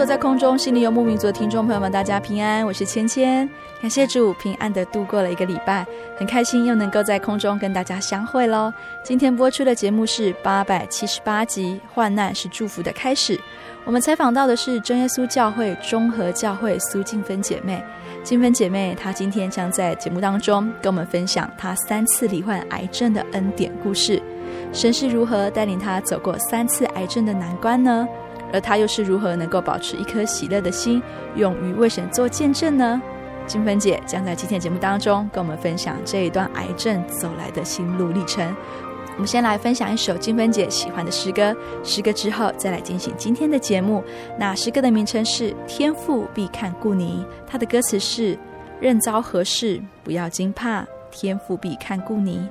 坐在空中心里有牧民族的听众朋友们，大家平安，我是芊芊。感谢主平安的度过了一个礼拜，很开心又能够在空中跟大家相会喽。今天播出的节目是八百七十八集《患难是祝福的开始》。我们采访到的是真耶稣教会中和教会苏静芬姐妹。静芬姐妹她今天将在节目当中跟我们分享她三次罹患癌症的恩典故事。神是如何带领她走过三次癌症的难关呢？而他又是如何能够保持一颗喜乐的心，勇于为神做见证呢？静芬姐将在今天节目当中跟我们分享这一段癌症走来的心路历程。我们先来分享一首静芬姐喜欢的诗歌，诗歌之后再来进行今天的节目。那诗歌的名称是《天父必看顾你》，它的歌词是：任遭何事，不要惊怕，天父必看顾你，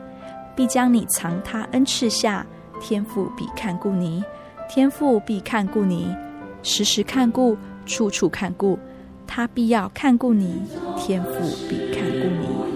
必将你藏他恩赐下，天父必看顾你。天父必看顾你，时时看顾，处处看顾，他必要看顾你。天父必看顾你。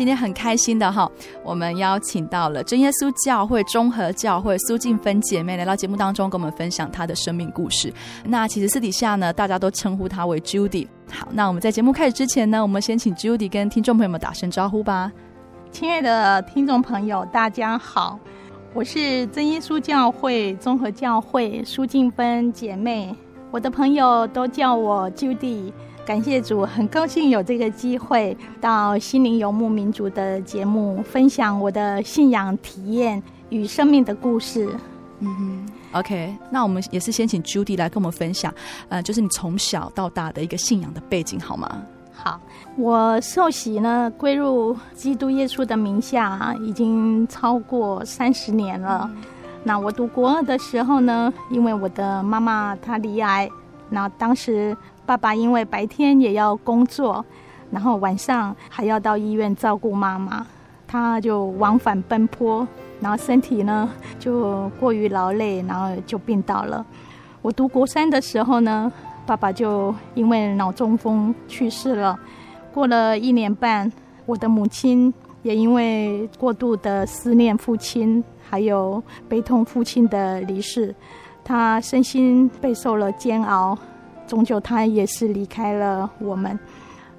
今天很开心的哈，我们邀请到了真耶稣教会综合教会苏静芬姐妹来到节目当中，跟我们分享她的生命故事。那其实私底下呢，大家都称呼她为 Judy。好，那我们在节目开始之前呢，我们先请 Judy 跟听众朋友们打声招呼吧。亲爱的听众朋友，大家好，我是真耶稣教会综合教会苏静芬姐妹，我的朋友都叫我 Judy。感谢主，很高兴有这个机会到心灵游牧民族的节目，分享我的信仰体验与生命的故事。嗯哼，OK，那我们也是先请 Judy 来跟我们分享，呃，就是你从小到大的一个信仰的背景，好吗？好，我受洗呢，归入基督耶稣的名下，已经超过三十年了。嗯、那我读国二的时候呢，因为我的妈妈她罹癌，那当时。爸爸因为白天也要工作，然后晚上还要到医院照顾妈妈，他就往返奔波，然后身体呢就过于劳累，然后就病倒了。我读国三的时候呢，爸爸就因为脑中风去世了。过了一年半，我的母亲也因为过度的思念父亲，还有悲痛父亲的离世，她身心备受了煎熬。终究，他也是离开了我们。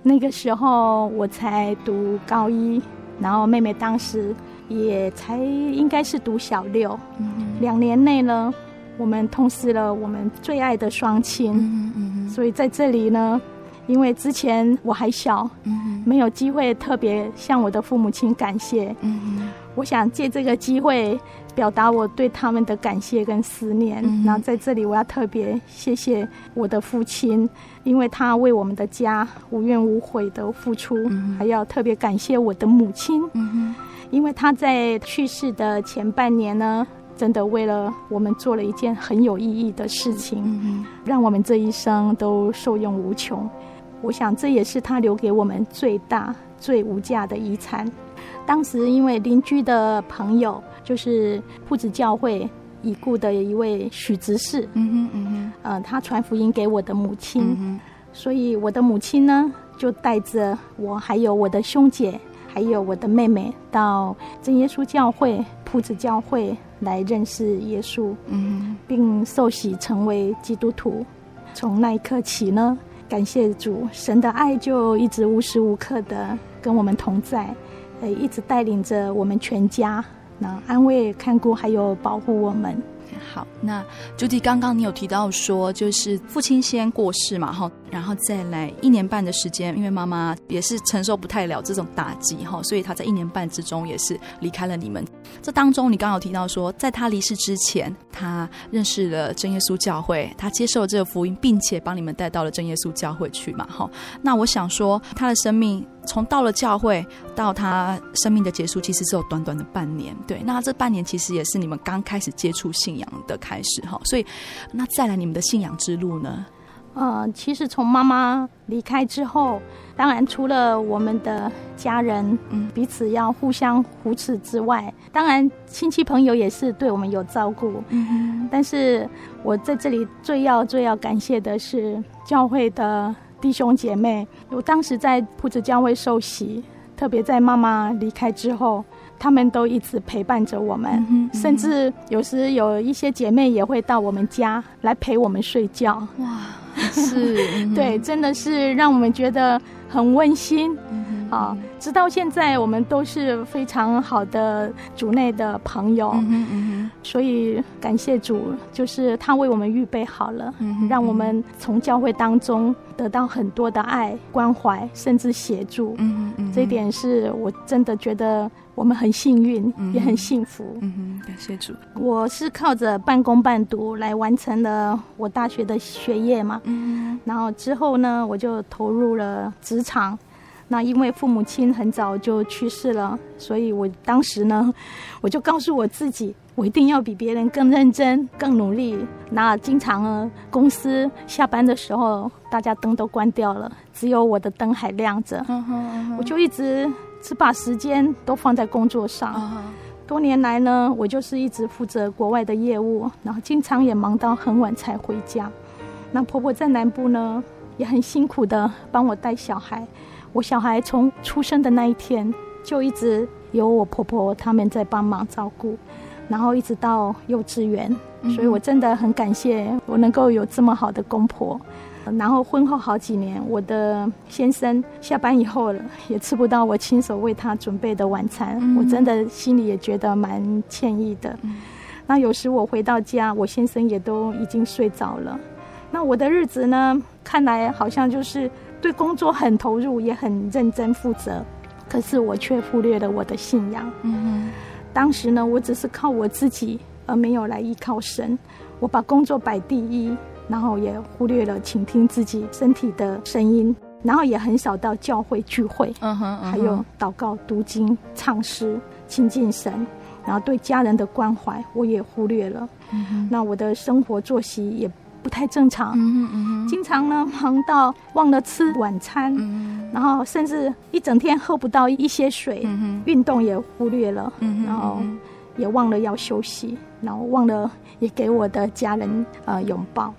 那个时候我才读高一，然后妹妹当时也才应该是读小六。两年内呢，我们痛失了我们最爱的双亲。嗯嗯，所以在这里呢，因为之前我还小，嗯，没有机会特别向我的父母亲感谢。嗯，我想借这个机会。表达我对他们的感谢跟思念，嗯、然后在这里我要特别谢谢我的父亲，因为他为我们的家无怨无悔的付出，嗯、还要特别感谢我的母亲，嗯、因为他在去世的前半年呢，真的为了我们做了一件很有意义的事情，嗯、让我们这一生都受用无穷。我想这也是他留给我们最大最无价的遗产。当时因为邻居的朋友。就是铺子教会已故的一位许执事，嗯哼嗯哼，呃，他传福音给我的母亲，嗯、所以我的母亲呢，就带着我，还有我的兄姐，还有我的妹妹，到真耶稣教会铺子教会来认识耶稣，嗯哼，并受洗成为基督徒。从那一刻起呢，感谢主，神的爱就一直无时无刻的跟我们同在，呃，一直带领着我们全家。那安慰、看顾，还有保护我们。好，那 Judy 刚刚你有提到说，就是父亲先过世嘛，哈，然后再来一年半的时间，因为妈妈也是承受不太了这种打击，哈，所以她在一年半之中也是离开了你们。这当中，你刚刚有提到说，在他离世之前，他认识了真耶稣教会，他接受了这个福音，并且帮你们带到了真耶稣教会去嘛，哈。那我想说，他的生命从到了教会到他生命的结束，其实只有短短的半年。对，那这半年其实也是你们刚开始接触信仰的开始，哈。所以，那再来你们的信仰之路呢？呃，其实从妈妈离开之后，当然除了我们的家人，嗯，彼此要互相扶持之外，当然亲戚朋友也是对我们有照顾，嗯。但是我在这里最要最要感谢的是教会的弟兄姐妹。我当时在普子教会受洗，特别在妈妈离开之后。他们都一直陪伴着我们，嗯嗯，甚至有时有一些姐妹也会到我们家来陪我们睡觉。哇，是，对，真的是让我们觉得很温馨。嗯啊，直到现在我们都是非常好的主内的朋友，嗯嗯，所以感谢主，就是他为我们预备好了，嗯，让我们从教会当中得到很多的爱、关怀，甚至协助。嗯哼嗯，这一点是我真的觉得我们很幸运，也很幸福。嗯哼，感谢主。我是靠着半工半读来完成了我大学的学业嘛，嗯哼，然后之后呢，我就投入了职场。那因为父母亲很早就去世了，所以我当时呢，我就告诉我自己，我一定要比别人更认真、更努力。那经常呢，公司下班的时候，大家灯都关掉了，只有我的灯还亮着。Uh uh. 我就一直只把时间都放在工作上。Uh. 多年来呢，我就是一直负责国外的业务，然后经常也忙到很晚才回家。那婆婆在南部呢，也很辛苦的帮我带小孩。我小孩从出生的那一天就一直有我婆婆他们在帮忙照顾，然后一直到幼稚园，所以我真的很感谢我能够有这么好的公婆。然后婚后好几年，我的先生下班以后了，也吃不到我亲手为他准备的晚餐，嗯、我真的心里也觉得蛮歉意的。嗯、那有时我回到家，我先生也都已经睡着了。那我的日子呢，看来好像就是对工作很投入，也很认真负责，可是我却忽略了我的信仰。嗯哼，当时呢，我只是靠我自己，而没有来依靠神。我把工作摆第一。然后也忽略了倾听自己身体的声音，然后也很少到教会聚会，嗯哼，还有祷告、读经、唱诗、亲近神，然后对家人的关怀我也忽略了。嗯哼，那我的生活作息也不太正常，嗯嗯，经常呢忙到忘了吃晚餐，嗯，然后甚至一整天喝不到一些水，运动也忽略了，嗯，然后也忘了要休息，然后忘了也给我的家人呃拥抱。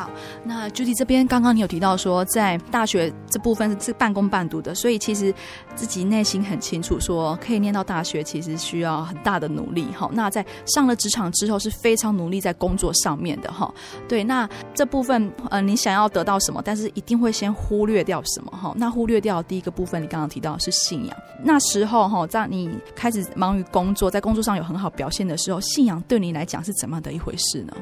好，那 Judy 这边刚刚你有提到说，在大学这部分是半工半读的，所以其实自己内心很清楚，说可以念到大学，其实需要很大的努力哈。那在上了职场之后，是非常努力在工作上面的哈。对，那这部分呃，你想要得到什么，但是一定会先忽略掉什么哈。那忽略掉第一个部分，你刚刚提到是信仰。那时候哈，在你开始忙于工作，在工作上有很好表现的时候，信仰对你来讲是怎么样的一回事呢？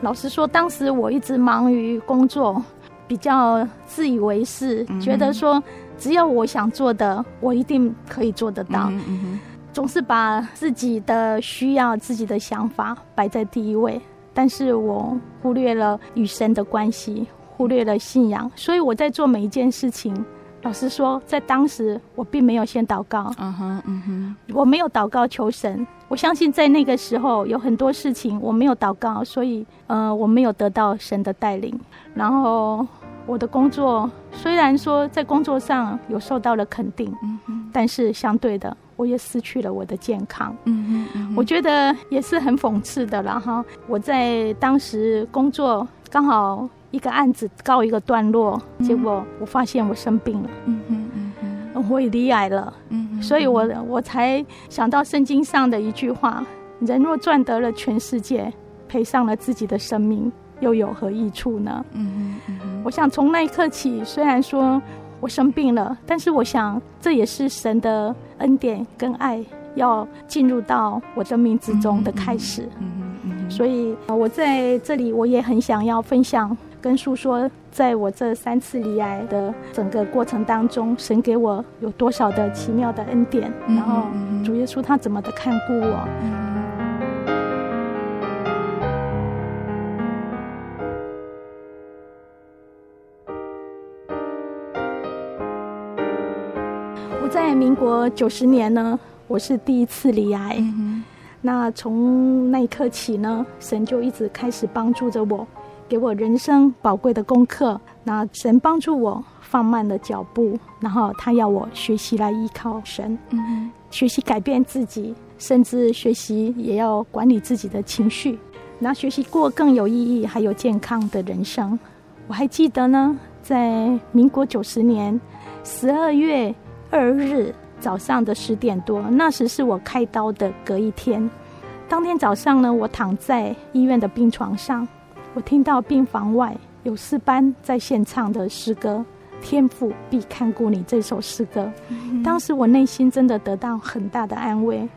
老实说，当时我一直忙于工作，比较自以为是，嗯、觉得说只要我想做的，我一定可以做得到。嗯嗯、总是把自己的需要、自己的想法摆在第一位，但是我忽略了与神的关系，忽略了信仰，所以我在做每一件事情。老实说，在当时我并没有先祷告，嗯哼，嗯哼，我没有祷告求神。我相信在那个时候有很多事情我没有祷告，所以呃我没有得到神的带领。然后我的工作虽然说在工作上有受到了肯定，嗯哼，但是相对的我也失去了我的健康，嗯哼，嗯，我觉得也是很讽刺的了哈。我在当时工作刚好。一个案子告一个段落，结果我发现我生病了，嗯嗯嗯，我也罹癌了，嗯嗯，所以我我才想到圣经上的一句话：人若赚得了全世界，赔上了自己的生命，又有何益处呢？嗯嗯，我想从那一刻起，虽然说我生病了，但是我想这也是神的恩典跟爱要进入到我的命之中的开始。嗯嗯，所以我在这里，我也很想要分享。跟诉说，在我这三次离癌的整个过程当中，神给我有多少的奇妙的恩典，嗯、然后主耶稣他怎么的看顾我。嗯、我在民国九十年呢，我是第一次离癌。那从那一刻起呢，神就一直开始帮助着我。给我人生宝贵的功课，那神帮助我放慢了脚步，然后他要我学习来依靠神，嗯哼，学习改变自己，甚至学习也要管理自己的情绪，那学习过更有意义还有健康的人生。我还记得呢，在民国九十年十二月二日早上的十点多，那时是我开刀的隔一天。当天早上呢，我躺在医院的病床上。我听到病房外有四班在献唱的诗歌，《天父必看顾你》这首诗歌，当时我内心真的得到很大的安慰。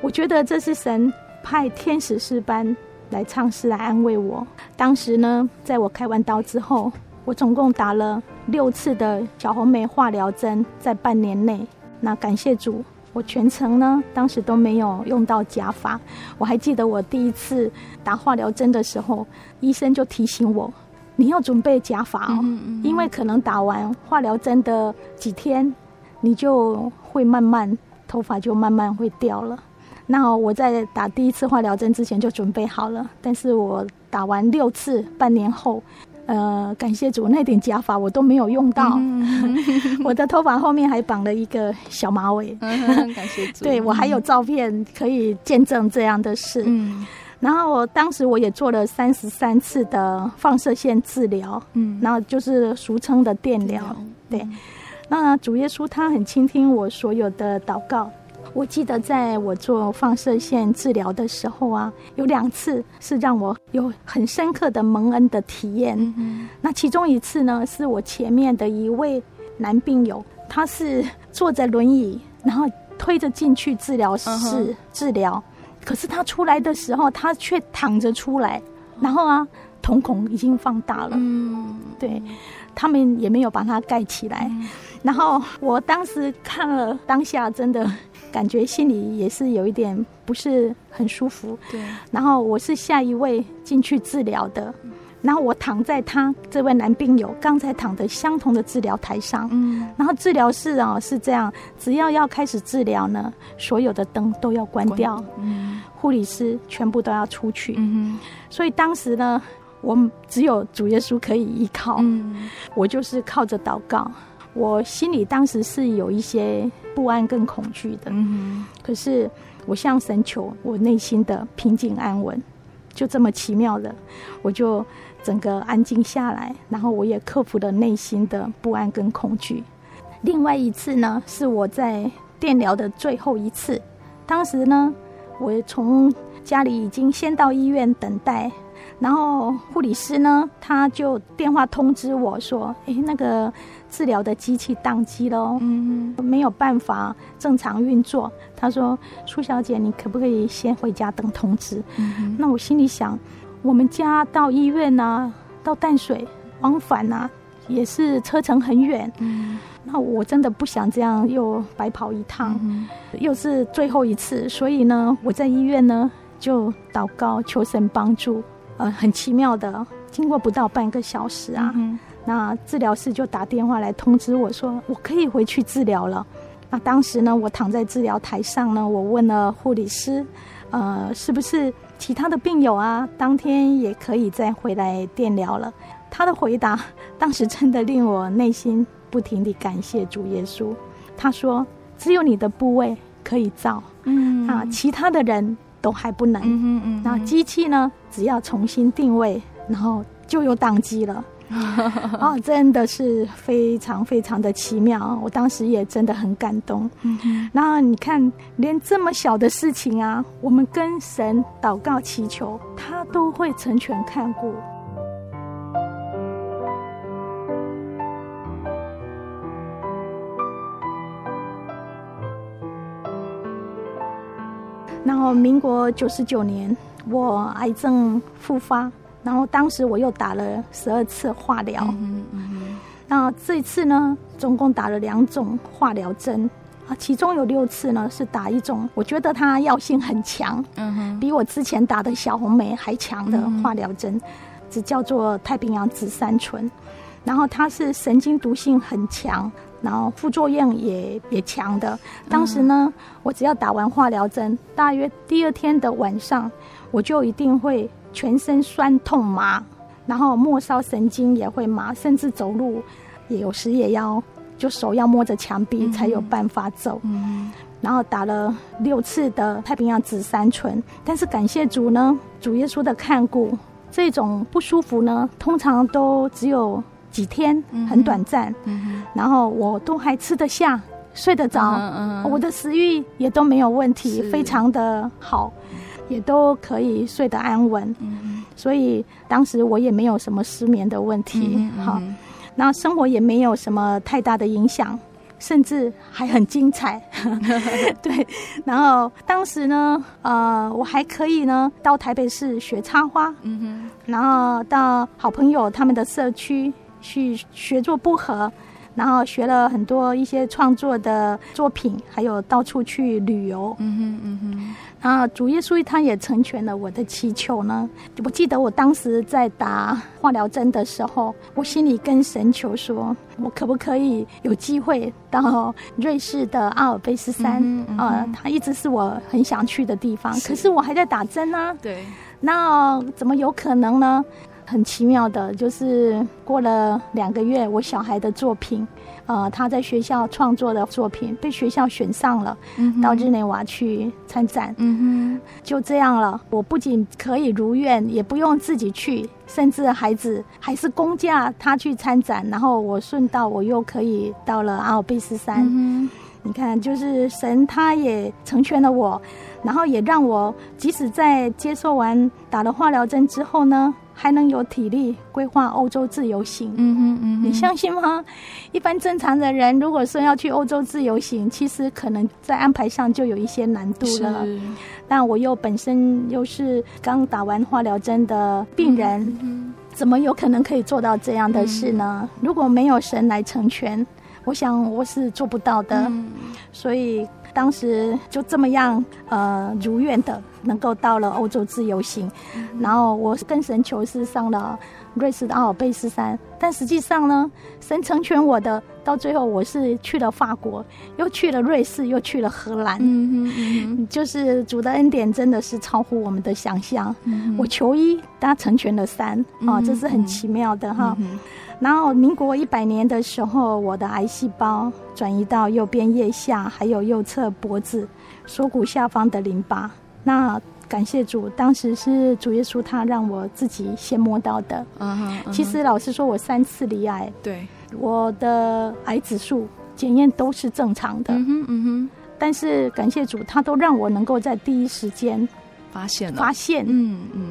我觉得这是神派天使诗班来唱诗来安慰我。当时呢，在我开完刀之后，我总共打了六次的小红梅化疗针，在半年内。那感谢主。我全程呢，当时都没有用到假发。我还记得我第一次打化疗针的时候，医生就提醒我，你要准备假发哦，嗯嗯、因为可能打完化疗针的几天，你就会慢慢头发就慢慢会掉了。那我在打第一次化疗针之前就准备好了，但是我打完六次，半年后。呃，感谢主，那点假发我都没有用到，嗯、我的头发后面还绑了一个小马尾。嗯、感谢主，对，我还有照片可以见证这样的事。嗯，然后我当时我也做了三十三次的放射线治疗，嗯，然后就是俗称的电疗，嗯、对。那主耶稣他很倾听我所有的祷告。我记得在我做放射线治疗的时候啊，有两次是让我有很深刻的蒙恩的体验。嗯、那其中一次呢，是我前面的一位男病友，他是坐着轮椅，然后推着进去治疗室治疗，嗯，可是他出来的时候，他却躺着出来，然后啊，瞳孔已经放大了。嗯，对，他们也没有把它盖起来。嗯，然后我当时看了，当下真的。感觉心里也是有一点不是很舒服。对。然后我是下一位进去治疗的，然后我躺在他这位男病友刚才躺的相同的治疗台上。嗯。然后治疗室啊是这样，只要要开始治疗呢，所有的灯都要关掉。嗯。护理师全部都要出去。嗯。所以当时呢，我只有主耶稣可以依靠。嗯。我就是靠着祷告。我心里当时是有一些不安跟恐惧的，嗯，可是我向神求，我内心的平静安稳，就这么奇妙的，我就整个安静下来，然后我也克服了内心的不安跟恐惧。另外一次呢，是我在电疗的最后一次，当时呢，我从家里已经先到医院等待。然后护理师呢，他就电话通知我说：“哎，那个治疗的机器宕机了，嗯，没有办法正常运作。”他说：“苏小姐，你可不可以先回家等通知？”嗯，那我心里想，我们家到医院呐、啊，到淡水往返呐、啊，也是车程很远。嗯，那我真的不想这样又白跑一趟，嗯，又是最后一次，所以呢，我在医院呢就祷告求神帮助。呃，很奇妙的，经过不到半个小时啊，嗯、那治疗室就打电话来通知我说，我可以回去治疗了。那当时呢，我躺在治疗台上呢，我问了护理师，呃，是不是其他的病友啊，当天也可以再回来电疗了？他的回答当时真的令我内心不停地感谢主耶稣。他说，只有你的部位可以造，嗯啊，其他的人。都还不能，嗯嗯，那机器呢？只要重新定位，然后就又宕机了。哦，真的是非常非常的奇妙。我当时也真的很感动。嗯，那你看，连这么小的事情啊，我们跟神祷告祈求，他都会成全看顾。然后，民国九十九年，我癌症复发，然后当时我又打了十二次化疗。嗯嗯。那这次呢，总共打了两种化疗针啊，其中有六次呢是打一种，我觉得它药性很强，嗯哼，比我之前打的小红梅还强的化疗针，只叫做太平洋紫杉醇，然后它是神经毒性很强。然后副作用也也强的。当时呢，我只要打完化疗针，大约第二天的晚上，我就一定会全身酸痛麻，然后末梢神经也会麻，甚至走路也有时也要就手要摸着墙壁才有办法走。嗯。然后打了六次的太平洋紫杉醇，但是感谢主呢，主耶稣的看顾，这种不舒服呢，通常都只有。几天很短暂，嗯，然后我都还吃得下，睡得着，我的食欲也都没有问题，非常的好，也都可以睡得安稳，嗯，所以当时我也没有什么失眠的问题，嗯，好，那生活也没有什么太大的影响，甚至还很精彩，对，然后当时呢，呃，我还可以呢到台北市学插花，嗯，然后到好朋友他们的社区。去学做布盒，然后学了很多一些创作的作品，还有到处去旅游。嗯哼嗯哼。然后主耶稣他也成全了我的祈求呢。我记得我当时在打化疗针的时候，我心里跟神求说，我可不可以有机会到瑞士的阿尔卑斯山？嗯嗯。呃，它一直是我很想去的地方，可是我还在打针呢。对。那怎么有可能呢？很奇妙的，就是过了两个月，我小孩的作品，呃，他在学校创作的作品被学校选上了，嗯、到日内瓦去参展。嗯哼，就这样了。我不仅可以如愿，也不用自己去，甚至孩子还是公假他去参展，然后我顺道我又可以到了阿尔卑斯山。嗯你看，就是神，他也成全了我，然后也让我即使在接受完打了化疗针之后呢，还能有体力规划欧洲自由行。嗯哼嗯哼，你相信吗？一般正常的人，如果说要去欧洲自由行，其实可能在安排上就有一些难度了。但我又本身又是刚打完化疗针的病人，怎么有可能可以做到这样的事呢？嗯、如果没有神来成全。我想我是做不到的，嗯、所以当时就这么样，呃，如愿的能够到了欧洲自由行，嗯、然后我跟神求是上了瑞士的阿尔卑斯山，但实际上呢，神成全我的，到最后我是去了法国，又去了瑞士，又去了荷兰，嗯嗯、就是主的恩典真的是超乎我们的想象。嗯、我求一，他成全了三，啊、哦，这是很奇妙的哈。嗯然后，民国一百年的时候，我的癌细胞转移到右边腋下，还有右侧脖子、锁骨下方的淋巴。那感谢主，当时是主耶稣他让我自己先摸到的。嗯哼。Uh-huh, uh-huh. 其实老实说，我三次离癌，对，我的癌指数检验都是正常的。嗯哼嗯哼。但是感谢主，他都让我能够在第一时间发现了。发现。嗯嗯。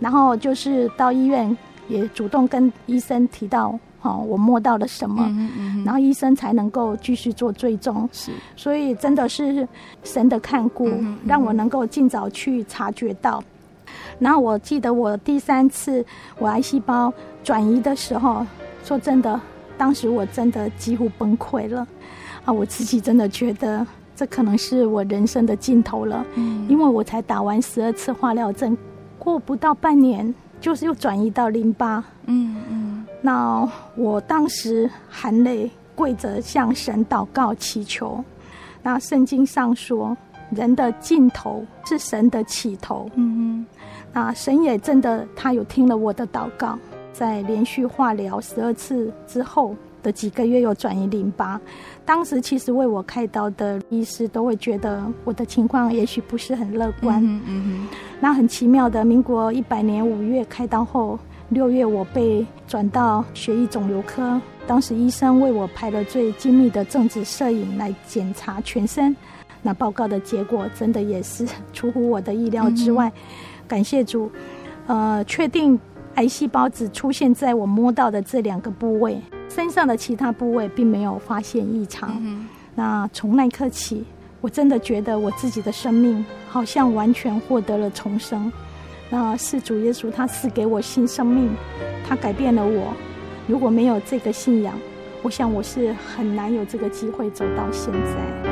然后就是到医院。也主动跟医生提到，哈，我摸到了什么，嗯嗯、然后医生才能够继续做追踪。是，所以真的是神的看顾，让我能够尽早去察觉到。然后我记得我第三次我癌细胞转移的时候，说真的，当时我真的几乎崩溃了，啊，我自己真的觉得这可能是我人生的尽头了，嗯、因为我才打完十二次化疗针，过不到半年。就是又转移到淋巴，嗯嗯，嗯，那我当时含泪跪着向神祷告祈求。那圣经上说，人的尽头是神的起头，嗯嗯，那神也真的，他有听了我的祷告，在连续化疗十二次之后的几个月又转移淋巴。当时其实为我开刀的医师都会觉得我的情况也许不是很乐观。嗯嗯。那很奇妙的，民国一百年五月开刀后，六月我被转到血液肿瘤科。当时医生为我拍了最精密的正子摄影来检查全身。那报告的结果真的也是 出乎我的意料之外。嗯、感谢主，呃，确定癌细胞只出现在我摸到的这两个部位。身上的其他部位并没有发现异常。嗯、那从那一刻起，我真的觉得我自己的生命好像完全获得了重生。那是主耶稣他赐给我新生命，他改变了我。如果没有这个信仰，我想我是很难有这个机会走到现在。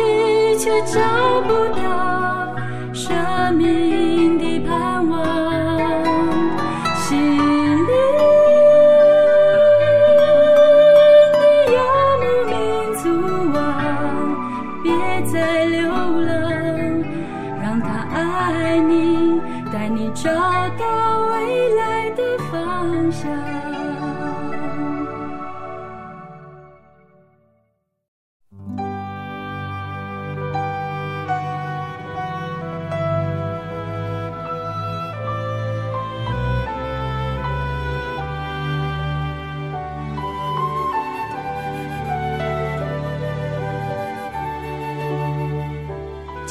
却找不到生命。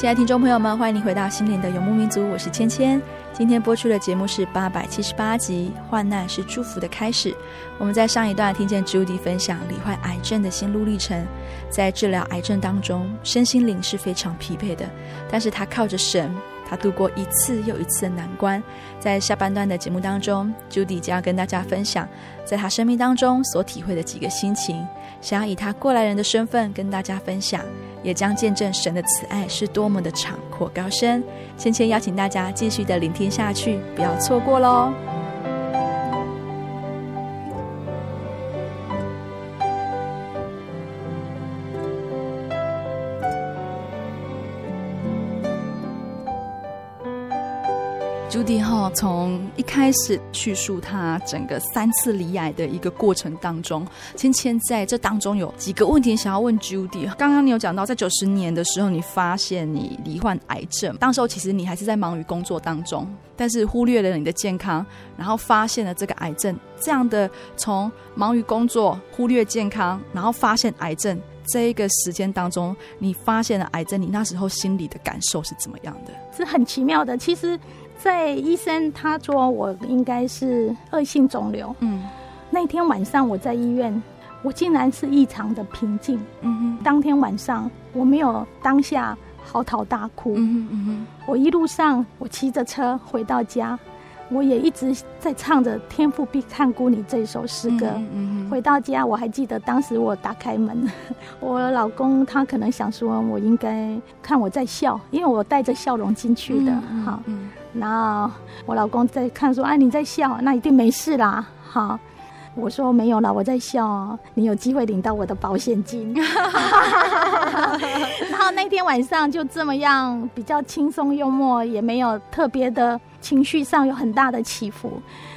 亲爱的听众朋友们，欢迎您回到心灵的游牧民族，我是芊芊。今天播出的节目是八百七十八集《患难是祝福的开始》。我们在上一段听见朱迪分享罹患癌症的心路历程，在治疗癌症当中，身心灵是非常疲惫的，但是他靠着神。他度过一次又一次的难关，在下半段的节目当中，Judy 将要跟大家分享，在他生命当中所体会的几个心情，想要以他过来人的身份跟大家分享，也将见证神的慈爱是多么的长阔高深。芊芊邀请大家继续的聆听下去，不要错过喽。朱迪哈从一开始叙述他整个三次罹癌的一个过程当中，芊芊在这当中有几个问题想要问朱迪。刚刚你有讲到，在九十年的时候，你发现你罹患癌症，当时候其实你还是在忙于工作当中，但是忽略了你的健康，然后发现了这个癌症。这样的从忙于工作、忽略健康，然后发现癌症这一个时间当中，你发现了癌症，你那时候心里的感受是怎么样的？是很奇妙的，其实。在医生他说我应该是恶性肿瘤。嗯，那天晚上我在医院，我竟然是异常的平静。嗯哼，当天晚上我没有当下嚎啕大哭。嗯哼嗯哼，我一路上我骑着车回到家。我也一直在唱着《天赋必看顾你》这首诗歌。嗯嗯。回到家，我还记得当时我打开门，我老公他可能想说，我应该看我在笑，因为我带着笑容进去的。好，然后我老公在看说：“哎，你在笑，那一定没事啦。”好，我说没有啦，我在笑，你有机会领到我的保险金。然后那天晚上就这么样，比较轻松幽默，也没有特别的。情绪上有很大的起伏，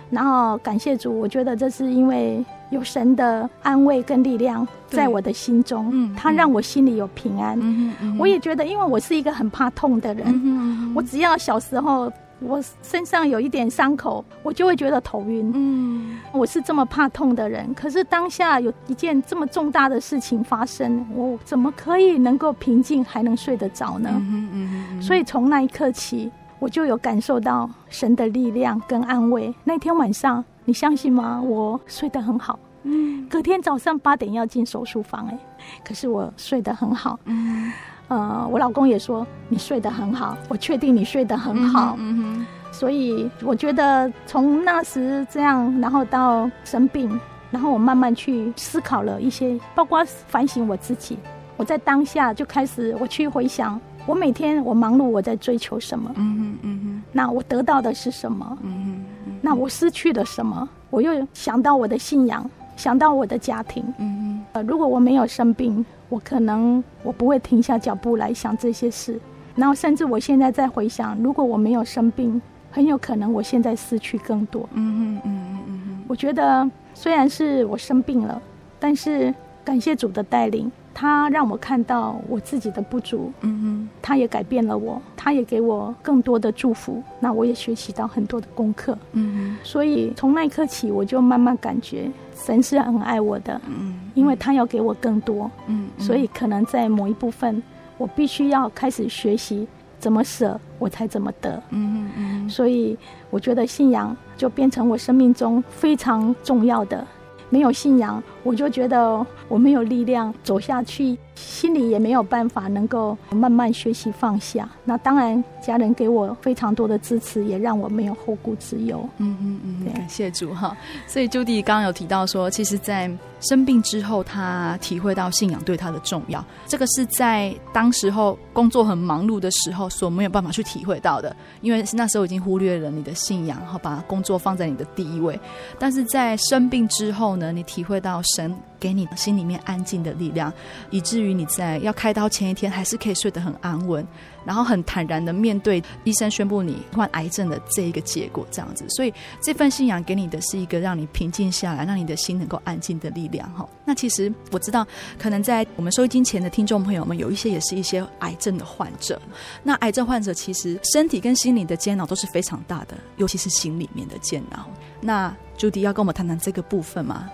然后感谢主，我觉得这是因为有神的安慰跟力量在我的心中，嗯，他让我心里有平安。嗯嗯，我也觉得，因为我是一个很怕痛的人，嗯，我只要小时候我身上有一点伤口，我就会觉得头晕。嗯，我是这么怕痛的人，可是当下有一件这么重大的事情发生，我怎么可以能够平静还能睡得着呢？嗯嗯，所以从那一刻起。我就有感受到神的力量跟安慰。那天晚上，你相信吗？我睡得很好。嗯。隔天早上八点要进手术房，哎，可是我睡得很好。嗯。呃，我老公也说你睡得很好。我确定你睡得很好。嗯哼。所以我觉得从那时这样，然后到生病，然后我慢慢去思考了一些，包括反省我自己。我在当下就开始我去回想。我每天我忙碌，我在追求什么？嗯哼嗯哼。那我得到的是什么？嗯哼，嗯。那我失去了什么？我又想到我的信仰，想到我的家庭。嗯哼。呃，如果我没有生病，我可能我不会停下脚步来想这些事。然后甚至我现在在回想，如果我没有生病，很有可能我现在失去更多。嗯嗯嗯嗯嗯。我觉得虽然是我生病了，但是感谢主的带领。他让我看到我自己的不足，嗯哼，他也改变了我，他也给我更多的祝福，那我也学习到很多的功课，嗯哼，所以从那一刻起，我就慢慢感觉神是很爱我的，嗯，因为他要给我更多，嗯，所以可能在某一部分，我必须要开始学习怎么舍，我才怎么得，嗯嗯，所以我觉得信仰就变成我生命中非常重要的。没有信仰，我就觉得我没有力量走下去，心里也没有办法能够慢慢学习放下。那当然，家人给我非常多的支持，也让我没有后顾之忧。嗯嗯嗯，感谢主哈。所以 Judy 刚刚有提到说，其实，在生病之后，他体会到信仰对他的重要。这个是在当时候工作很忙碌的时候所没有办法去体会到的，因为那时候已经忽略了你的信仰，好把工作放在你的第一位。但是在生病之后呢，你体会到神给你心里面安静的力量，以至于你在要开刀前一天还是可以睡得很安稳。然后很坦然的面对医生宣布你患癌症的这一个结果，这样子，所以这份信仰给你的是一个让你平静下来，让你的心能够安静的力量哈。那其实我知道，可能在我们收音前的听众朋友们，有一些也是一些癌症的患者。那癌症患者其实身体跟心理的煎熬都是非常大的，尤其是心里面的煎熬。那朱迪要跟我们谈谈这个部分吗？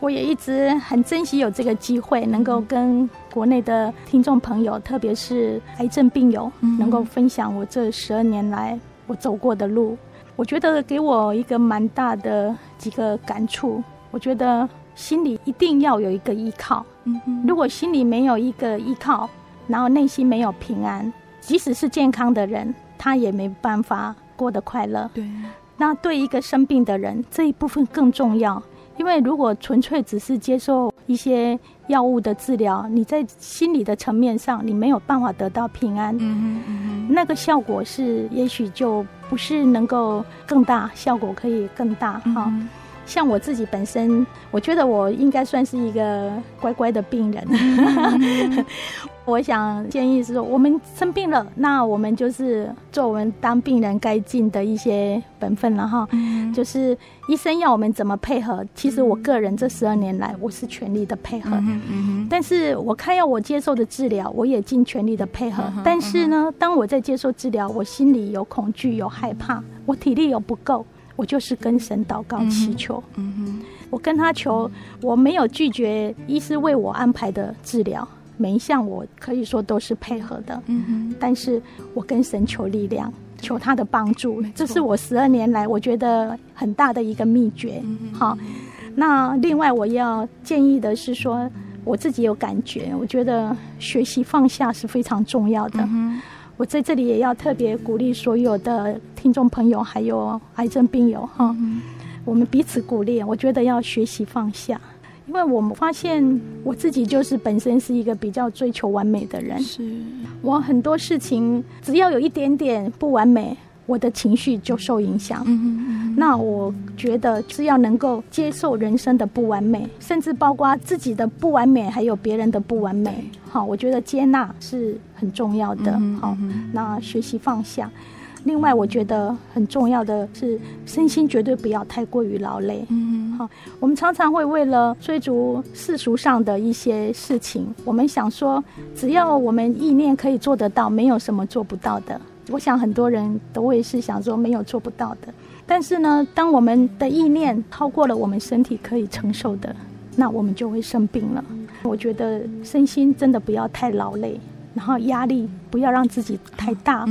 我也一直很珍惜有这个机会，能够跟国内的听众朋友，特别是癌症病友，能够分享我这十二年来我走过的路。我觉得给我一个蛮大的几个感触。我觉得心里一定要有一个依靠。如果心里没有一个依靠，然后内心没有平安，即使是健康的人，他也没办法过得快乐。对。那对一个生病的人，这一部分更重要。因为如果纯粹只是接受一些药物的治疗，你在心理的层面上，你没有办法得到平安，嗯嗯，那个效果是也许就不是能够更大，效果可以更大哈。像我自己本身，我觉得我应该算是一个乖乖的病人。我想建议是说，我们生病了，那我们就是做我们当病人该尽的一些本分了哈。就是医生要我们怎么配合，其实我个人这十二年来，我是全力的配合。嗯嗯但是我看要我接受的治疗，我也尽全力的配合。但是呢，当我在接受治疗，我心里有恐惧，有害怕，我体力有不够。我就是跟神祷告祈求，嗯哼，我跟他求，我没有拒绝医师为我安排的治疗，每一项我可以说都是配合的，嗯哼，但是我跟神求力量，求他的帮助，这是我十二年来我觉得很大的一个秘诀。好，那另外我要建议的是说，我自己有感觉，我觉得学习放下是非常重要的。我在这里也要特别鼓励所有的听众朋友，还有癌症病友哈，我们彼此鼓励。我觉得要学习放下，因为我们发现我自己就是本身是一个比较追求完美的人，是我很多事情只要有一点点不完美。我的情绪就受影响。嗯嗯嗯。那我觉得是要能够接受人生的不完美，甚至包括自己的不完美，还有别人的不完美。好，我觉得接纳是很重要的。好，那学习放下。另外，我觉得很重要的是身心绝对不要太过于劳累。嗯。好，我们常常会为了追逐世俗上的一些事情，我们想说，只要我们意念可以做得到，没有什么做不到的。我想很多人都会是想说没有做不到的，但是呢，当我们的意念超过了我们身体可以承受的，那我们就会生病了。我觉得身心真的不要太劳累，然后压力不要让自己太大，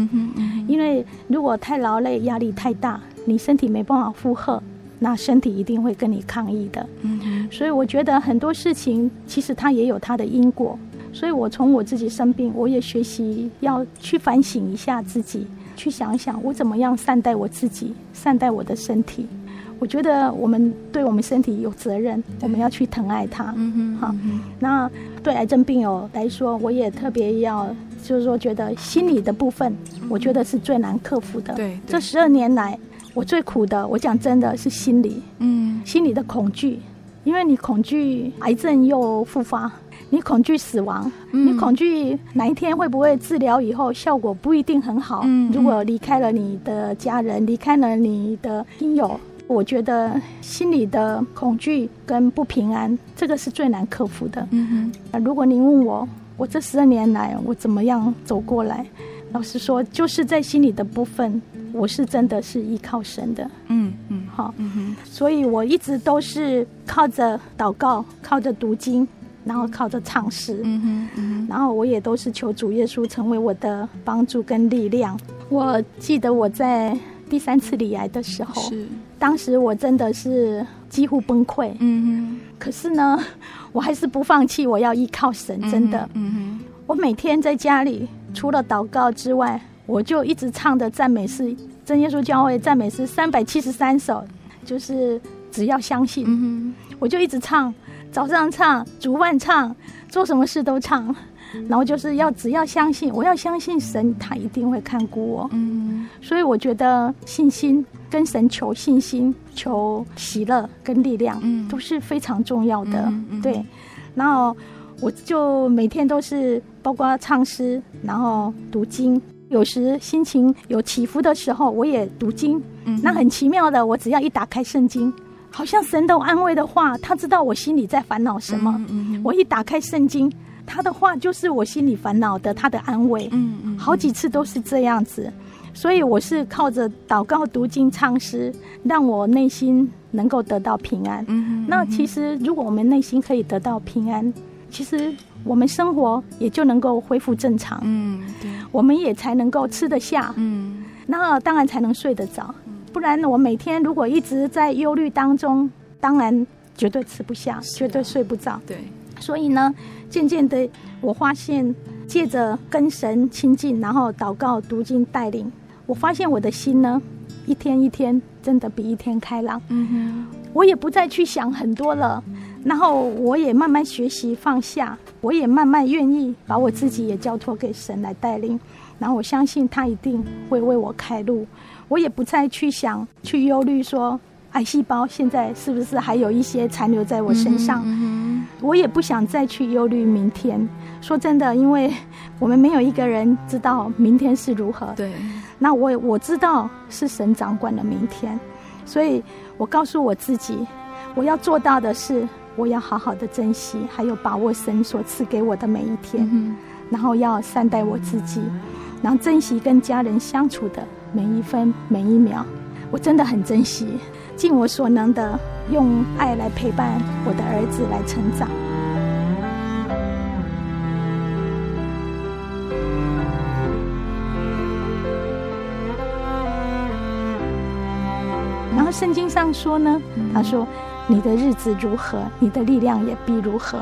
因为如果太劳累、压力太大，你身体没办法负荷，那身体一定会跟你抗议的。所以我觉得很多事情其实它也有它的因果。所以，我从我自己生病，我也学习要去反省一下自己，去想一想我怎么样善待我自己，善待我的身体。我觉得我们对我们身体有责任，我们要去疼爱它。嗯哼，好。那对癌症病友来说，我也特别要，就是说，觉得心理的部分，我觉得是最难克服的。对，这十二年来，我最苦的，我讲真的是心理，嗯，心理的恐惧，因为你恐惧癌症又复发。你恐惧死亡，嗯、你恐惧哪一天会不会治疗以后效果不一定很好？嗯、如果离开了你的家人，离开了你的亲友，我觉得心里的恐惧跟不平安，这个是最难克服的。嗯哼，如果您问我，我这十二年来我怎么样走过来？老实说，就是在心里的部分，我是真的是依靠神的。嗯嗯，好，嗯哼，所以我一直都是靠着祷告，靠着读经。然后靠着唱诗，嗯哼，嗯哼，然后我也都是求主耶稣成为我的帮助跟力量。我记得我在第三次罹癌的时候，是当时我真的是几乎崩溃，嗯哼。可是呢，我还是不放弃，我要依靠神，真的，嗯哼。嗯哼，我每天在家里除了祷告之外，我就一直唱的赞美诗，真耶稣教会赞美诗三百七十三首，就是只要相信，嗯哼，我就一直唱。早上唱，煮饭唱，做什么事都唱，然后就是要只要相信，我要相信神，他一定会看顾我。嗯，所以我觉得信心跟神求信心、求喜乐跟力量，嗯，都是非常重要的。嗯、对，然后我就每天都是包括唱诗，然后读经，有时心情有起伏的时候，我也读经。嗯，那很奇妙的，我只要一打开圣经。好像神都安慰的话，他知道我心里在烦恼什么。嗯嗯嗯、我一打开圣经，他的话就是我心里烦恼的，他的安慰。嗯嗯、好几次都是这样子，所以我是靠着祷告、读经、唱诗，让我内心能够得到平安。嗯，那其实如果我们内心可以得到平安，其实我们生活也就能够恢复正常。嗯，对，我们也才能够吃得下。嗯，那当然才能睡得着。不然我每天如果一直在忧虑当中，当然绝对吃不下，绝对睡不着。对，所以呢，渐渐的我发现，借着跟神亲近，然后祷告、读经带领，我发现我的心呢，一天一天真的比一天开朗。嗯哼，我也不再去想很多了，然后我也慢慢学习放下，我也慢慢愿意把我自己也交托给神来带领，然后我相信他一定会为我开路。我也不再去想、去忧虑，说癌细胞现在是不是还有一些残留在我身上。嗯我也不想再去忧虑明天。说真的，因为我们没有一个人知道明天是如何。对。那我我知道是神掌管了明天，所以我告诉我自己，我要做到的是，我要好好的珍惜，还有把握神所赐给我的每一天，嗯、然后要善待我自己，然后珍惜跟家人相处的。每一分每一秒，我真的很珍惜，尽我所能的用爱来陪伴我的儿子来成长。然后圣经上说呢，他说：“你的日子如何，你的力量也必如何。”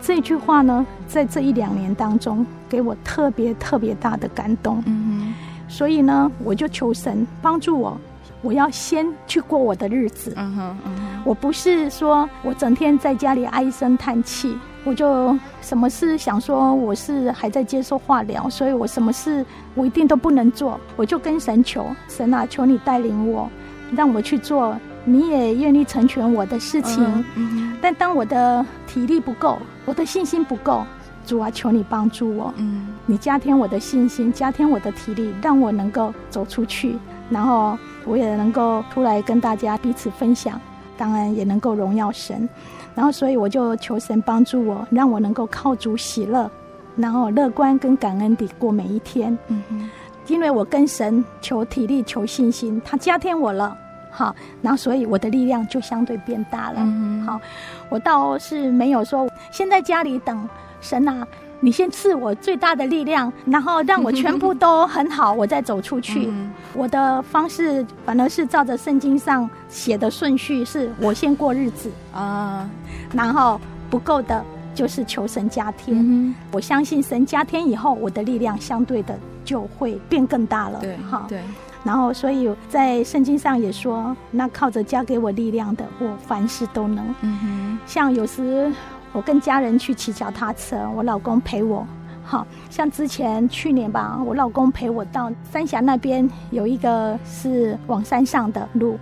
这句话呢，在这一两年当中，给我特别特别大的感动。嗯所以呢，我就求神帮助我，我要先去过我的日子。嗯哼，嗯哼，我不是说我整天在家里唉声叹气，我就什么事想说我是还在接受化疗，所以我什么事我一定都不能做。我就跟神求，神啊，求你带领我，让我去做你也愿意成全我的事情。嗯嗯，但当我的体力不够，我的信心不够。主啊，求你帮助我，嗯，你加添我的信心，加添我的体力，让我能够走出去，然后我也能够出来跟大家彼此分享，当然也能够荣耀神。然后，所以我就求神帮助我，让我能够靠主喜乐，然后乐观跟感恩地过每一天。嗯哼，因为我跟神求体力、求信心，他加添我了，好，然后所以我的力量就相对变大了。嗯哼，好，我倒是没有说先在家里等。神啊，你先赐我最大的力量，然后让我全部都很好，我再走出去。嗯、我的方式反而是照着圣经上写的顺序，是我先过日子啊，然后不够的就是求神加添。嗯、我相信神加添以后，我的力量相对的就会变更大了。对，好，对。然后，所以在圣经上也说，那靠着加给我力量的，我凡事都能。嗯哼，像有时。我跟家人去骑脚踏车，我老公陪我。好像之前去年吧，我老公陪我到三峡那边有一个是往山上的路，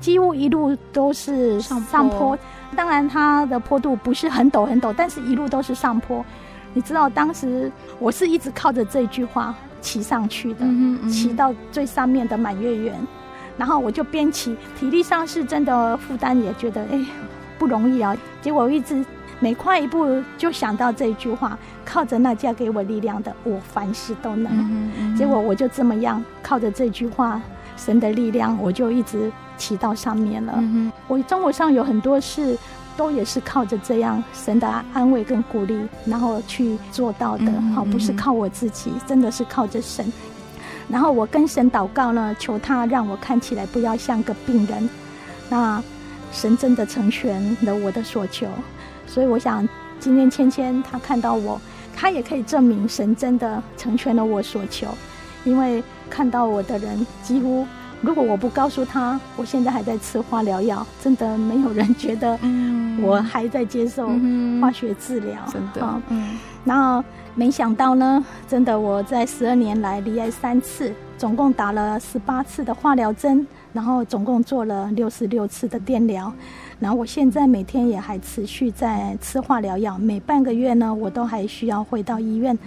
几乎一路都是上坡。当然，它的坡度不是很陡很陡，但是一路都是上坡。你知道，当时我是一直靠着这句话骑上去的，嗯嗯、骑到最上面的满月园，然后我就边骑，体力上是真的负担，也觉得哎不容易啊。结果我一直。每跨一步就想到这句话，靠着那加给我力量的，我凡事都能。嗯嗯、结果我就这么样靠着这句话，神的力量，我就一直骑到上面了。嗯、我生活上有很多事，都也是靠着这样神的安慰跟鼓励，然后去做到的。好、嗯，不是靠我自己，真的是靠着神。然后我跟神祷告呢，求他让我看起来不要像个病人。那神真的成全了我的所求。所以我想，今天芊芊她看到我，她也可以证明神真的成全了我所求，因为看到我的人几乎，如果我不告诉他我现在还在吃化疗药，真的没有人觉得 我还在接受化学治疗。真的，嗯。然后没想到呢，真的我在十二年来离癌三次，总共打了十八次的化疗针，然后总共做了六十六次的电疗。然后我现在每天也还持续在吃化疗药，每半个月呢，我都还需要回到医院。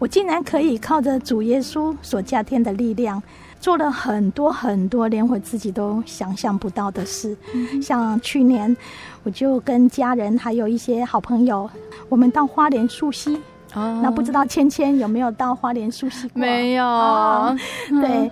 我竟然可以靠着主耶稣所加添的力量，做了很多很多连我自己都想象不到的事。嗯、像去年，我就跟家人还有一些好朋友，我们到花莲溯溪哦，那不知道芊芊有没有到花莲熟悉过？没有。哦、对，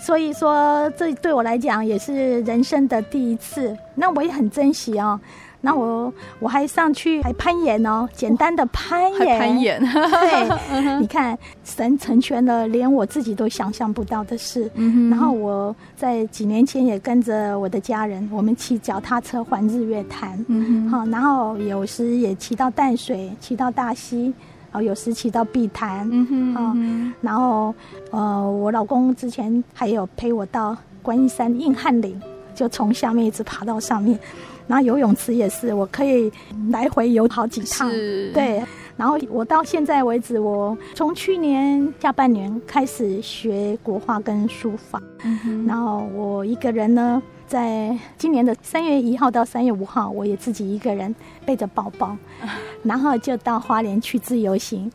所以说这对我来讲也是人生的第一次。那我也很珍惜哦。那我我还上去还攀岩哦，简单的攀岩。攀岩。对，你看神成全了连我自己都想象不到的事。嗯。然后我在几年前也跟着我的家人，我们骑脚踏车环日月潭。嗯。好，然后有时也骑到淡水，骑到大溪。哦，有时骑到碧潭，嗯哼，哦、嗯，然后呃，我老公之前还有陪我到观音山硬汉岭，就从下面一直爬到上面。然后游泳池也是，我可以来回游好几趟。是，对。然后我到现在为止，我从去年下半年开始学国画跟书法，嗯，然后我一个人呢。在今年的三月一号到三月五号，我也自己一个人背着包包，然后就到花莲去自由行，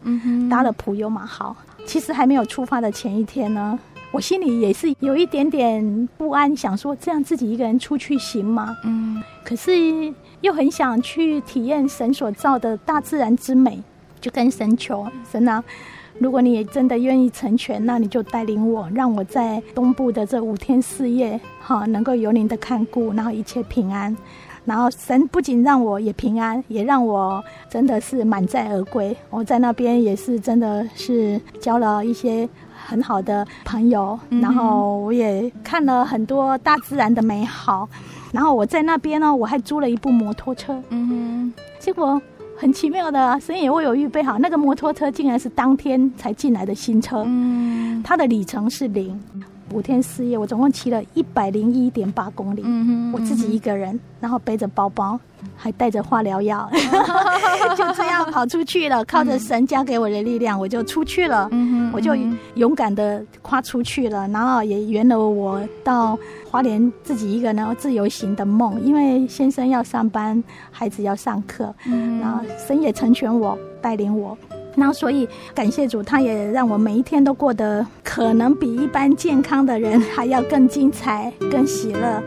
搭了普悠玛号。其实还没有出发的前一天呢，我心里也是有一点点不安，想说这样自己一个人出去行吗？嗯，可是又很想去体验神所造的大自然之美，就跟神求神啊。如果你也真的愿意成全，那你就带领我，让我在东部的这五天四夜，哈，能够有您的看顾，然后一切平安。然后神不仅让我也平安，也让我真的是满载而归。我在那边也是真的是交了一些很好的朋友，嗯、然后我也看了很多大自然的美好。然后我在那边呢，我还租了一部摩托车，嗯哼，结果。很奇妙的，神也为我预备好那个摩托车，竟然是当天才进来的新车。嗯，它的里程是零。五天四夜，我总共骑了一百零一点八公里。嗯哼，我自己一个人，然后背着包包，还带着化疗药，就这样跑出去了。靠着神加给我的力量，我就出去了。嗯哼，我就勇敢的跨出去了，然后也圆了我到花莲自己一个人自由行的梦。因为先生要上班，孩子要上课，然后神也成全我，带领我。那所以感谢主，他也让我每一天都过得可能比一般健康的人还要更精彩、更喜乐。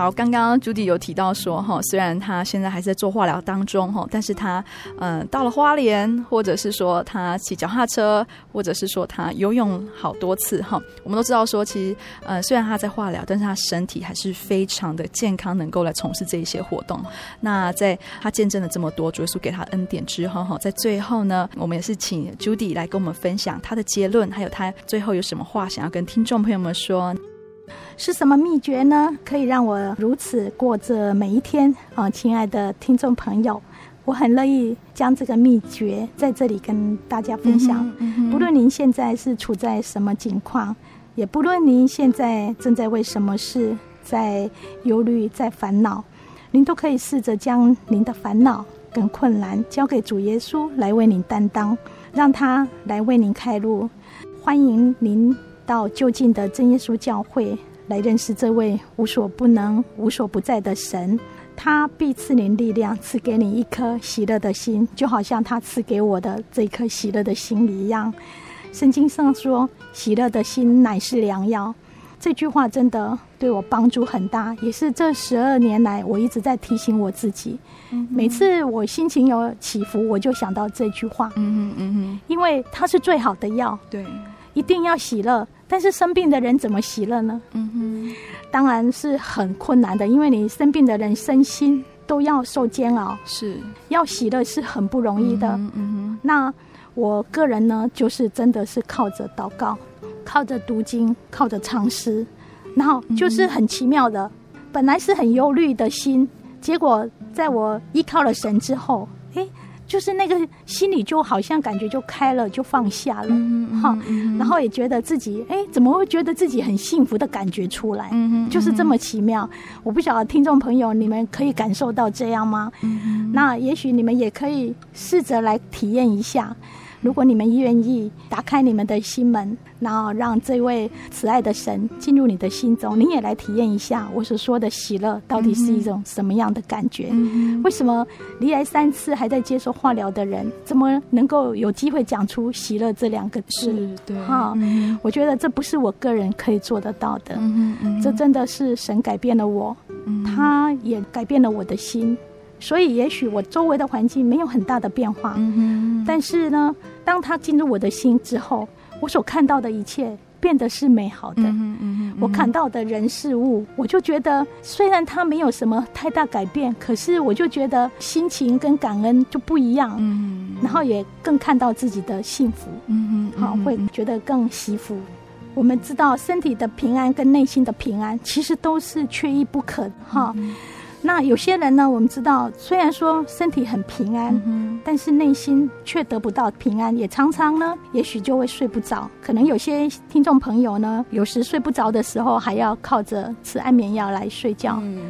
好，刚刚朱迪有提到说，哈，虽然他现在还在做化疗当中，哈，但是他，嗯，到了花莲，或者是说他骑脚踏车，或者是说他游泳好多次，哈，我们都知道说，其实，呃，虽然他在化疗，但是他身体还是非常的健康，能够来从事这一些活动。那在他见证了这么多主耶稣给他恩典之后，哈，在最后呢，我们也是请朱迪来跟我们分享他的结论，还有他最后有什么话想要跟听众朋友们说。是什么秘诀呢？可以让我如此过着每一天啊，亲爱的听众朋友，我很乐意将这个秘诀在这里跟大家分享。嗯嗯、不论您现在是处在什么境况，也不论您现在正在为什么事在忧虑、在烦恼，您都可以试着将您的烦恼跟困难交给主耶稣来为您担当，让他来为您开路。欢迎您。到就近的真耶稣教会来认识这位无所不能、无所不在的神，他必赐你力量，赐给你一颗喜乐的心，就好像他赐给我的这颗喜乐的心一样。圣经上说：“喜乐的心乃是良药。”这句话真的对我帮助很大，也是这十二年来我一直在提醒我自己。嗯、每次我心情有起伏，我就想到这句话。嗯嗯嗯，因为它是最好的药。对。一定要喜乐，但是生病的人怎么喜乐呢？嗯哼，当然是很困难的，因为你生病的人身心都要受煎熬，是要喜乐是很不容易的。嗯哼，那我个人呢，就是真的是靠着祷告，靠着读经，靠着唱诗，然后就是很奇妙的，本来是很忧虑的心，结果在我依靠了神之后，诶。就是那个心里就好像感觉就开了，就放下了，哈、嗯嗯，然后也觉得自己，哎，怎么会觉得自己很幸福的感觉出来？嗯嗯、就是这么奇妙。我不晓得听众朋友你们可以感受到这样吗？嗯、那也许你们也可以试着来体验一下。如果你们愿意打开你们的心门，然后让这位慈爱的神进入你的心中，你也来体验一下我所说的喜乐到底是一种什么样的感觉？嗯、为什么罹癌三次还在接受化疗的人，怎么能够有机会讲出喜乐这两个字？是，对，哈、嗯，我觉得这不是我个人可以做得到的。这真的是神改变了我，嗯、他也改变了我的心。所以，也许我周围的环境没有很大的变化，嗯，但是呢，当他进入我的心之后，我所看到的一切变得是美好的。嗯嗯，我看到的人事物，我就觉得虽然他没有什么太大改变，可是我就觉得心情跟感恩就不一样。嗯，然后也更看到自己的幸福。好，会觉得更幸福。我们知道，身体的平安跟内心的平安，其实都是缺一不可的。哈。那有些人呢，我们知道，虽然说身体很平安，嗯、但是内心却得不到平安，也常常呢，也许就会睡不着。可能有些听众朋友呢，有时睡不着的时候，还要靠着吃安眠药来睡觉。嗯、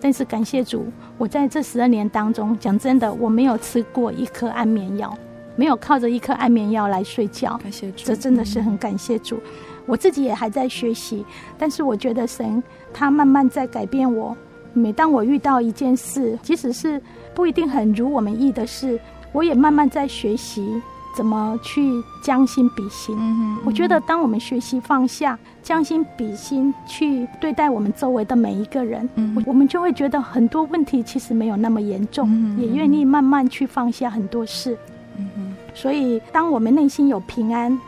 但是感谢主，我在这十二年当中，讲真的，我没有吃过一颗安眠药，没有靠着一颗安眠药来睡觉。感谢主，这真的是很感谢主。嗯、我自己也还在学习，但是我觉得神他慢慢在改变我。每当我遇到一件事，即使是不一定很如我们意的事，我也慢慢在学习怎么去将心比心。嗯嗯。我觉得，当我们学习放下、将心比心去对待我们周围的每一个人，我们就会觉得很多问题其实没有那么严重，嗯，也愿意慢慢去放下很多事。嗯。所以，当我们内心有平安，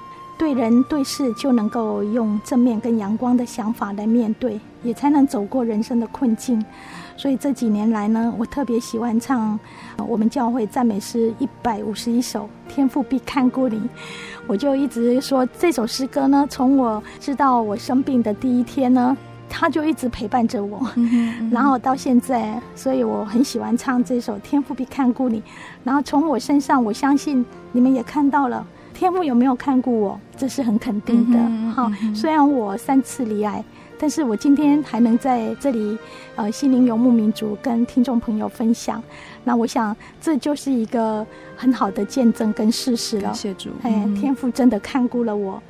对人对事就能够用正面跟阳光的想法来面对。也才能走过人生的困境，所以这几年来呢，我特别喜欢唱我们教会赞美诗一百五十一首《天父必看顾你》，我就一直说这首诗歌呢，从我知道我生病的第一天呢，他就一直陪伴着我，嗯嗯，然后到现在，所以我很喜欢唱这首《天赋必看顾你》，然后从我身上，我相信你们也看到了，天父有没有看顾我，这是很肯定的。哈、嗯嗯，虽然我三次离癌。但是我今天还能在这里，呃，心灵游牧民族跟听众朋友分享，那我想这就是一个很好的见证跟事实了。谢谢主，哎，天父真的看顾了我。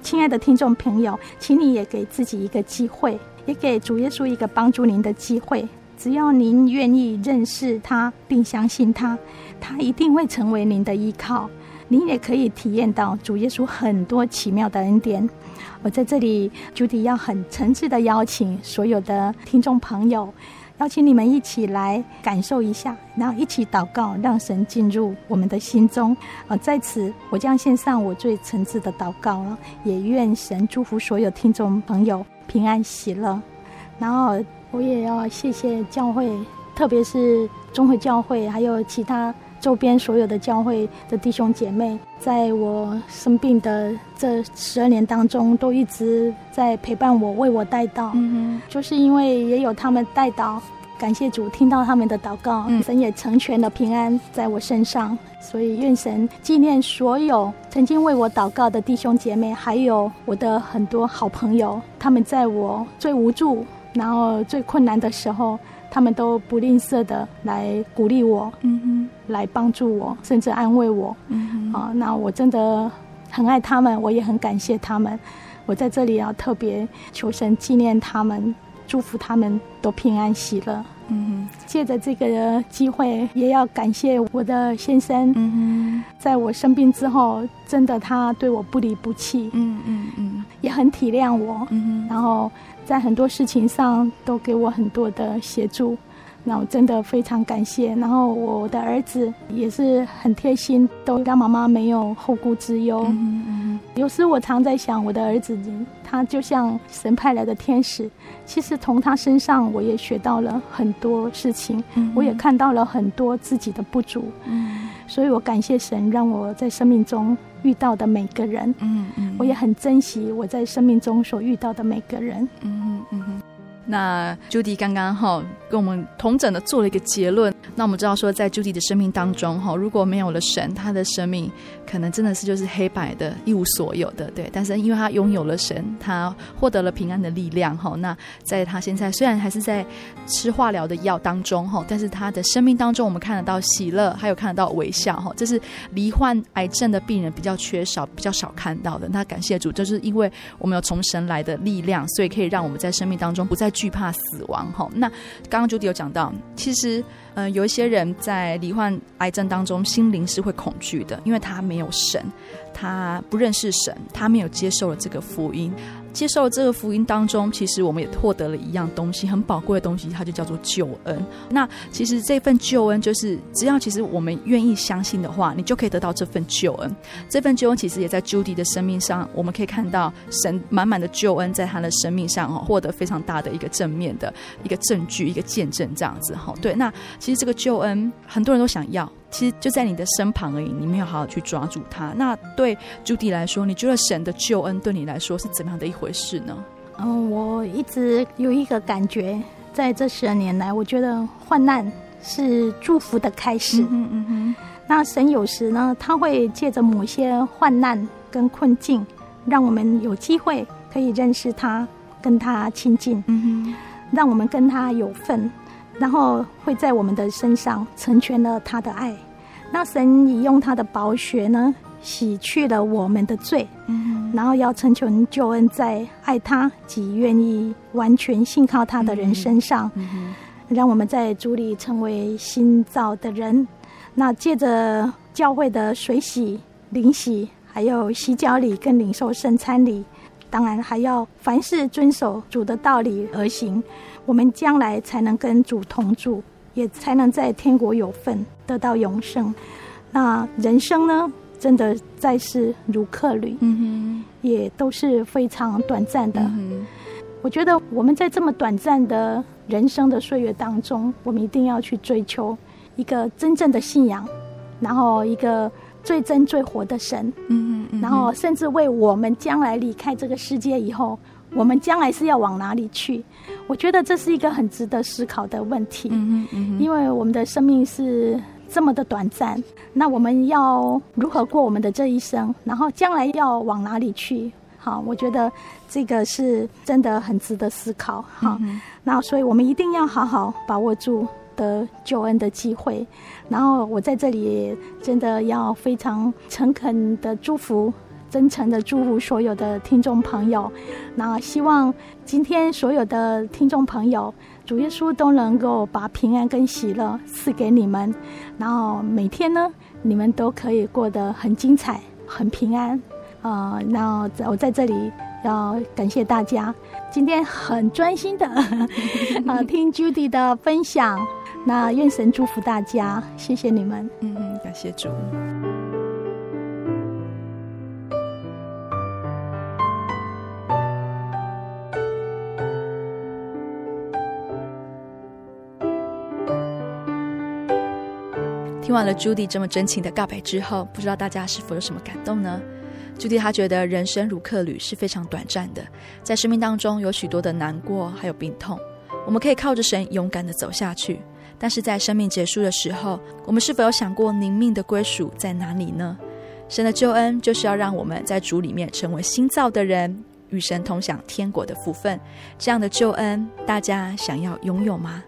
亲爱的听众朋友，请你也给自己一个机会，也给主耶稣一个帮助您的机会。只要您愿意认识他，并相信他，他一定会成为您的依靠。您也可以体验到主耶稣很多奇妙的恩典。我在这里，Judy 要很诚挚的邀请所有的听众朋友，邀请你们一起来感受一下，然后一起祷告，让神进入我们的心中。啊，在此我将献上我最诚挚的祷告了，也愿神祝福所有听众朋友平安喜乐。然后我也要谢谢教会，特别是中会教会，还有其他。周边所有的教会的弟兄姐妹，在我生病的这十二年当中，都一直在陪伴我，为我代祷。嗯哼，就是因为也有他们代祷，感谢主听到他们的祷告，嗯、神也成全了平安在我身上。所以愿神纪念所有曾经为我祷告的弟兄姐妹，还有我的很多好朋友，他们在我最无助，然后最困难的时候。他们都不吝啬的来鼓励我，嗯哼，来帮助我，甚至安慰我，嗯哼，啊，那我真的很爱他们，我也很感谢他们。我在这里要特别求神纪念他们，祝福他们都平安喜乐。嗯哼，借着这个机会，也要感谢我的先生，嗯哼，在我生病之后，真的他对我不离不弃，嗯嗯嗯，也很体谅我，嗯哼，然后。在很多事情上都给我很多的协助，那我真的非常感谢。然后我的儿子也是很贴心，都让妈妈没有后顾之忧。嗯嗯。有时我常在想，我的儿子他就像神派来的天使，其实从他身上我也学到了很多事情，嗯、我也看到了很多自己的不足。嗯。所以我感谢神，让我在生命中。遇到的每个人，嗯嗯，我也很珍惜我在生命中所遇到的每个人，嗯嗯嗯。那 Judy 刚刚哈跟我们同整的做了一个结论。那我们知道说，在朱迪的生命当中哈，如果没有了神，他的生命可能真的是就是黑白的，一无所有的。对，但是因为他拥有了神，他获得了平安的力量哈。那在他现在虽然还是在吃化疗的药当中哈，但是他的生命当中，我们看得到喜乐，还有看得到微笑哈。这是罹患癌症的病人比较缺少、比较少看到的。那感谢主，就是因为我们有从神来的力量，所以可以让我们在生命当中不再惧怕死亡哈。那刚刚 Judy 有讲到，其实。嗯、有一些人在罹患癌症当中，心灵是会恐惧的，因为他没有神，他不认识神，他没有接受了这个福音。接受这个福音当中，其实我们也获得了一样东西，很宝贵的东西，它就叫做救恩。那其实这份救恩，就是只要其实我们愿意相信的话，你就可以得到这份救恩。这份救恩其实也在 Judy 的生命上，我们可以看到神满满的救恩在他的生命上哦，获得非常大的一个正面的一个证据，一个见证这样子哈。对，那其实这个救恩很多人都想要。其实就在你的身旁而已，你没有好好去抓住它。那对 Judy 来说，你觉得神的救恩对你来说是怎么样的一回事呢？嗯，我一直有一个感觉，在这十二年来，我觉得患难是祝福的开始。嗯嗯，嗯。那神有时呢，他会借着某些患难跟困境，让我们有机会可以认识他，跟他亲近。嗯哼，让我们跟他有份。然后会在我们的身上成全了他的爱，那神已用他的宝血呢，洗去了我们的罪，嗯，然后要成全救恩在爱他及愿意完全信靠他的人身上，嗯，让我们在主里成为新造的人。那借着教会的水洗、灵洗，还有洗脚礼跟领受圣餐礼，当然还要凡事遵守主的道理而行。我们将来才能跟主同住，也才能在天国有份，得到永生。那人生呢，真的在世如客旅，嗯哼，也都是非常短暂的。嗯。我觉得我们在这么短暂的人生的岁月当中，我们一定要去追求一个真正的信仰，然后一个最真最活的神，嗯嗯，然后甚至为我们将来离开这个世界以后。我们将来是要往哪里去？我觉得这是一个很值得思考的问题。嗯嗯，因为我们的生命是这么的短暂，那我们要如何过我们的这一生？然后将来要往哪里去？好，我觉得这个是真的很值得思考。好，嗯，那所以我们一定要好好把握住得救恩的机会。然后我在这里真的要非常诚恳的祝福。真诚的祝福所有的听众朋友，那希望今天所有的听众朋友，主耶稣都能够把平安跟喜乐赐给你们，然后每天呢，你们都可以过得很精彩、很平安。呃，那我在这里要感谢大家，今天很专心的啊 听 Judy 的分享，那愿神祝福大家，谢谢你们。嗯嗯，感谢主。听完了 Judy 这么真情的告白之后，不知道大家是否有什么感动呢？Judy 她觉得人生如客旅是非常短暂的，在生命当中有许多的难过还有病痛，我们可以靠着神勇敢的走下去。但是在生命结束的时候，我们是否有想过灵命的归属在哪里呢？神的救恩就是要让我们在主里面成为新造的人，与神同享天国的福分。这样的救恩，大家想要拥有吗？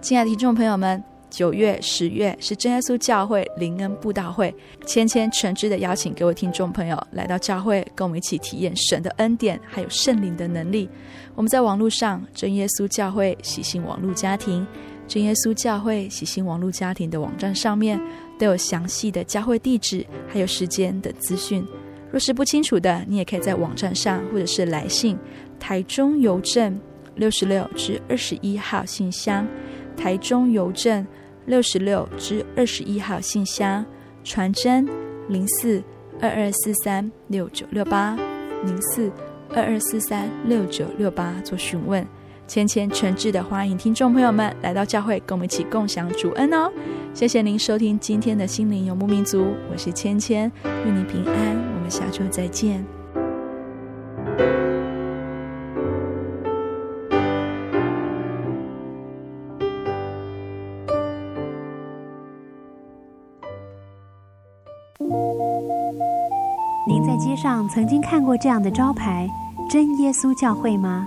亲爱的听众朋友们。九月、十月是真耶稣教会灵恩布道会，谦谦诚挚的邀请各位听众朋友来到教会，跟我们一起体验神的恩典，还有圣灵的能力。我们在网络上真耶稣教会喜信网络家庭、真耶稣教会喜新网络家庭的网站上面都有详细的教会地址，还有时间的资讯。若是不清楚的，你也可以在网站上或者是来信台中邮政六十六至二十一号信箱，台中邮政。六十六至二十一号信箱，传真零四二二四三六九六八零四二二四三六九六八做询问。芊芊诚挚的欢迎听众朋友们来到教会，跟我们一起共享主恩哦，谢谢您收听今天的心灵游牧民族，我是芊芊，愿你平安，我们下周再见。您在街上曾经看过这样的招牌，真耶稣教会吗？